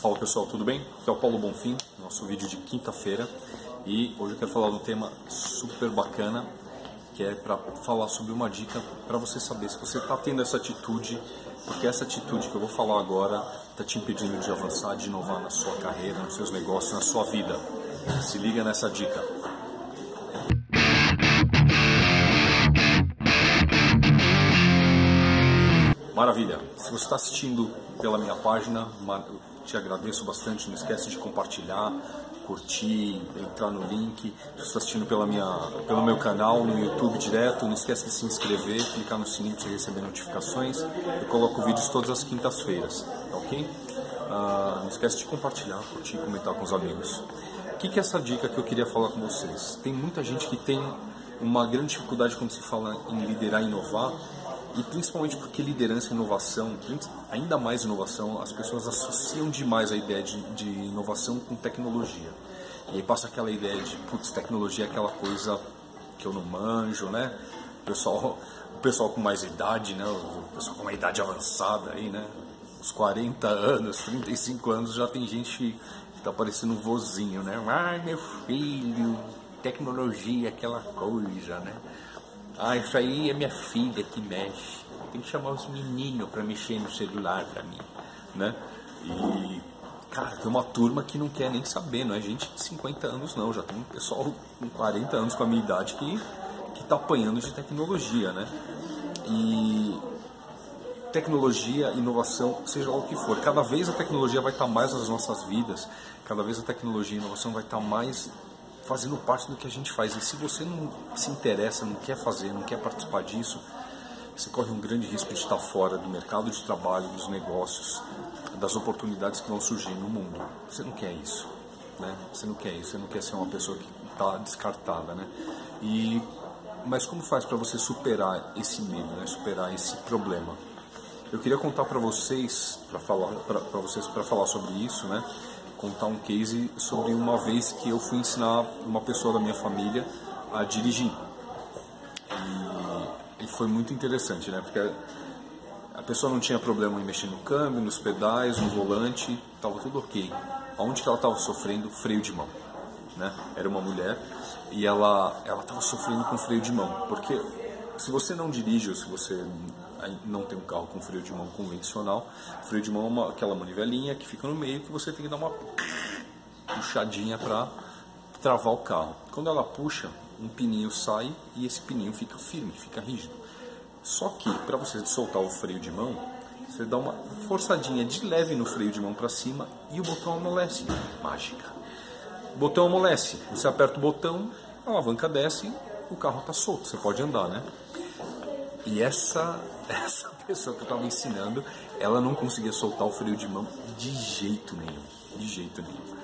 Fala pessoal, tudo bem? Aqui é o Paulo Bonfim, nosso vídeo de quinta-feira e hoje eu quero falar de um tema super bacana que é para falar sobre uma dica para você saber se você está tendo essa atitude, porque essa atitude que eu vou falar agora está te impedindo de avançar, de inovar na sua carreira, nos seus negócios, na sua vida. Se liga nessa dica. Maravilha! Se você está assistindo pela minha página, te agradeço bastante. Não esquece de compartilhar, curtir, entrar no link. Se você está assistindo pela minha, pelo meu canal no YouTube direto, não esquece de se inscrever, clicar no sininho para receber notificações. Eu coloco vídeos todas as quintas-feiras, tá ok? Uh, não esquece de compartilhar, curtir e comentar com os amigos. O que, que é essa dica que eu queria falar com vocês? Tem muita gente que tem uma grande dificuldade quando se fala em liderar e inovar e principalmente porque liderança e inovação, ainda mais inovação, as pessoas associam demais a ideia de, de inovação com tecnologia. E aí passa aquela ideia de, putz, tecnologia é aquela coisa que eu não manjo, né? O pessoal, o pessoal com mais idade, né? O pessoal com uma idade avançada aí, né? Os 40 anos, 35 anos, já tem gente que tá parecendo um vozinho, né? Ai, meu filho, tecnologia, aquela coisa, né? Ah, isso aí é minha filha que mexe. Tem que chamar os meninos para mexer no celular para mim, né? E, cara, tem uma turma que não quer nem saber, não é gente de 50 anos não, já tem um pessoal com 40 anos com a minha idade que, que tá apanhando de tecnologia, né? E tecnologia, inovação, seja o que for, cada vez a tecnologia vai estar tá mais nas nossas vidas, cada vez a tecnologia e inovação vai estar tá mais fazendo parte do que a gente faz. E se você não se interessa, não quer fazer, não quer participar disso, você corre um grande risco de estar fora do mercado de trabalho, dos negócios, das oportunidades que vão surgir no mundo. Você não quer isso, né? Você não quer isso, você não quer ser uma pessoa que está descartada, né? E mas como faz para você superar esse medo, né? Superar esse problema? Eu queria contar para vocês, para falar para vocês para falar sobre isso, né? Contar um case sobre uma vez que eu fui ensinar uma pessoa da minha família a dirigir. E, e foi muito interessante, né? Porque a pessoa não tinha problema em mexer no câmbio, nos pedais, no volante, estava tudo ok. Aonde que ela estava sofrendo? Freio de mão. Né? Era uma mulher e ela ela estava sofrendo com freio de mão, porque se você não dirige ou se você não tem um carro com freio de mão convencional, freio de mão é uma, aquela manivelinha que fica no meio que você tem que dar uma puxadinha para travar o carro. Quando ela puxa, um pininho sai e esse pininho fica firme, fica rígido. Só que para você soltar o freio de mão, você dá uma forçadinha de leve no freio de mão para cima e o botão amolece. Mágica. O botão amolece. Você aperta o botão, a alavanca desce, o carro está solto, você pode andar, né? E essa, essa pessoa que eu estava ensinando, ela não conseguia soltar o freio de mão de jeito nenhum. De jeito nenhum.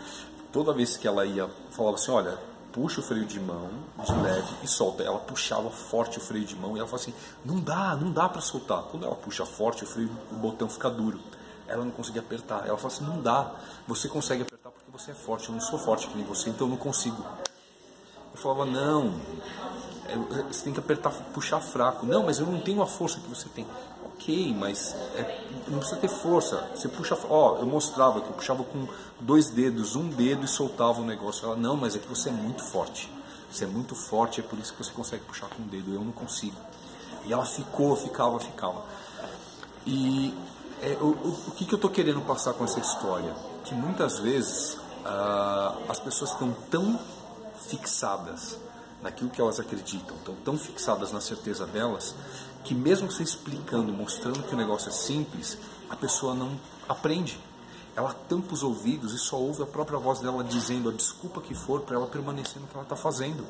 Toda vez que ela ia, falava assim: olha, puxa o freio de mão de leve e solta. Ela puxava forte o freio de mão e ela falava assim: não dá, não dá para soltar. Quando ela puxa forte, o freio, o botão fica duro. Ela não conseguia apertar. Ela falava assim: não dá. Você consegue apertar porque você é forte. Eu não sou forte que nem você, então eu não consigo. Eu falava: não, você tem que apertar, puxar fraco. Não, mas eu não tenho a força que você tem. Ok, mas é, não precisa ter força. Você puxa, ó, eu mostrava que eu puxava com dois dedos, um dedo e soltava o negócio. Ela, não, mas é que você é muito forte. Você é muito forte, é por isso que você consegue puxar com o dedo. Eu não consigo. E ela ficou, ficava, ficava. E é, o, o, o que, que eu estou querendo passar com essa história? Que muitas vezes uh, as pessoas estão tão fixadas naquilo que elas acreditam, estão tão fixadas na certeza delas, que mesmo você explicando, mostrando que o negócio é simples, a pessoa não aprende. Ela tampa os ouvidos e só ouve a própria voz dela dizendo a desculpa que for para ela permanecer no que ela está fazendo.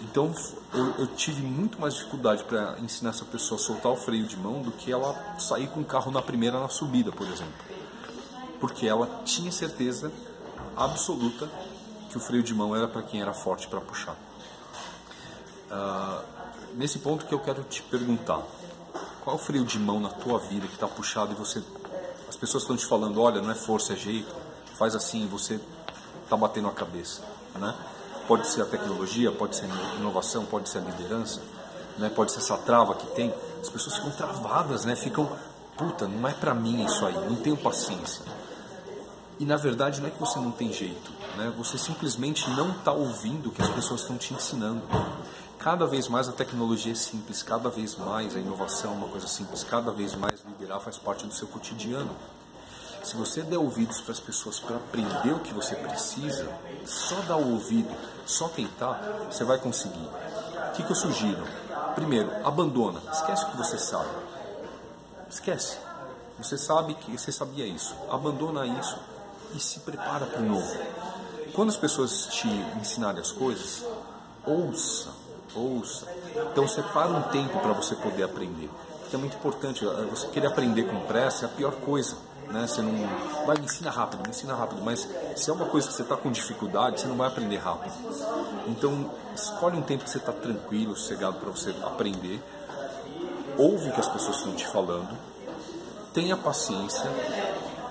Então eu, eu, tive muito mais dificuldade para ensinar essa pessoa a soltar o freio de mão do que ela sair com o carro na primeira na subida, por exemplo. Porque ela tinha certeza absoluta que o freio de mão era para quem era forte para puxar. Uh, nesse ponto que eu quero te perguntar, qual é o freio de mão na tua vida que está puxado e você, as pessoas estão te falando, olha, não é força, é jeito, faz assim, você está batendo a cabeça, né? Pode ser a tecnologia, pode ser a inovação, pode ser a liderança, né? Pode ser essa trava que tem. As pessoas ficam travadas, né? Ficam, puta, não é para mim isso aí, não tenho paciência. E na verdade não é que você não tem jeito, né? você simplesmente não está ouvindo o que as pessoas estão te ensinando. Cada vez mais a tecnologia é simples, cada vez mais a inovação é uma coisa simples, cada vez mais liderar faz parte do seu cotidiano. Se você der ouvidos para as pessoas para aprender o que você precisa, só dar o ouvido, só tentar, você vai conseguir. O que, que eu sugiro? Primeiro, abandona, esquece o que você sabe. Esquece. Você sabe que você sabia isso. Abandona isso e se prepara para o novo. Quando as pessoas te ensinarem as coisas, ouça, ouça. Então separa um tempo para você poder aprender. Porque é muito importante, eh, você querer aprender com pressa é a pior coisa. Né? Você não vai me ensina rápido, me ensina rápido, mas se é uma coisa que você está com dificuldade, você não vai aprender rápido. Então escolhe um tempo que você está tranquilo, sossegado para você aprender. Ouve o que as pessoas estão te falando, tenha paciência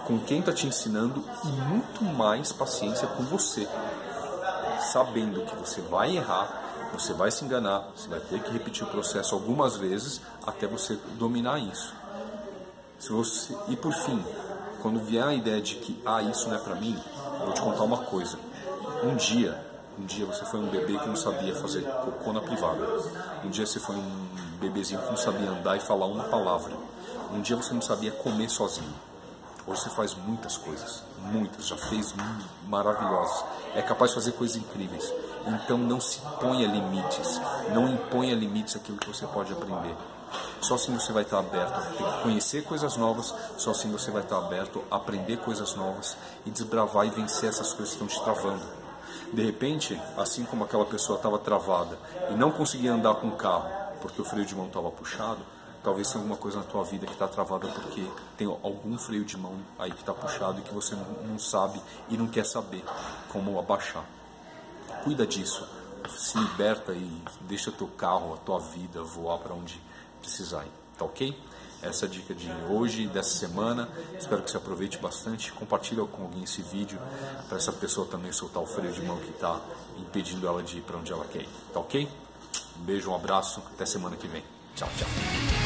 com quem está te ensinando e muito mais paciência com você, sabendo que você vai errar, você vai se enganar, você vai ter que repetir o processo algumas vezes até você dominar isso. Se você e por fim, quando vier a ideia de que ah isso não é para mim, vou te contar uma coisa. Um dia, um dia você foi um bebê que não sabia fazer cocô na privada. Um dia você foi um bebezinho que não sabia andar e falar uma palavra. Um dia você não sabia comer sozinho. Hoje você faz muitas coisas, muitas, já fez maravilhosas. É capaz de fazer coisas incríveis. Então não se ponha limites, não imponha limites aquilo que você pode aprender. Só assim você vai estar aberto a conhecer coisas novas, só assim você vai estar aberto a aprender coisas novas e desbravar e vencer essas coisas que estão te travando. De repente, assim como aquela pessoa estava travada e não conseguia andar com o carro porque o freio de mão estava puxado, Talvez tenha alguma coisa na tua vida que está travada porque tem algum freio de mão aí que está puxado e que você não sabe e não quer saber como abaixar. Cuida disso, se liberta e deixa teu carro, a tua vida voar para onde precisar tá ok? Essa é a dica de hoje, dessa semana. Espero que você aproveite bastante. Compartilha com alguém esse vídeo para essa pessoa também soltar o freio de mão que está impedindo ela de ir para onde ela quer ir. Tá ok? Um beijo, um abraço, até semana que vem. Tchau, tchau.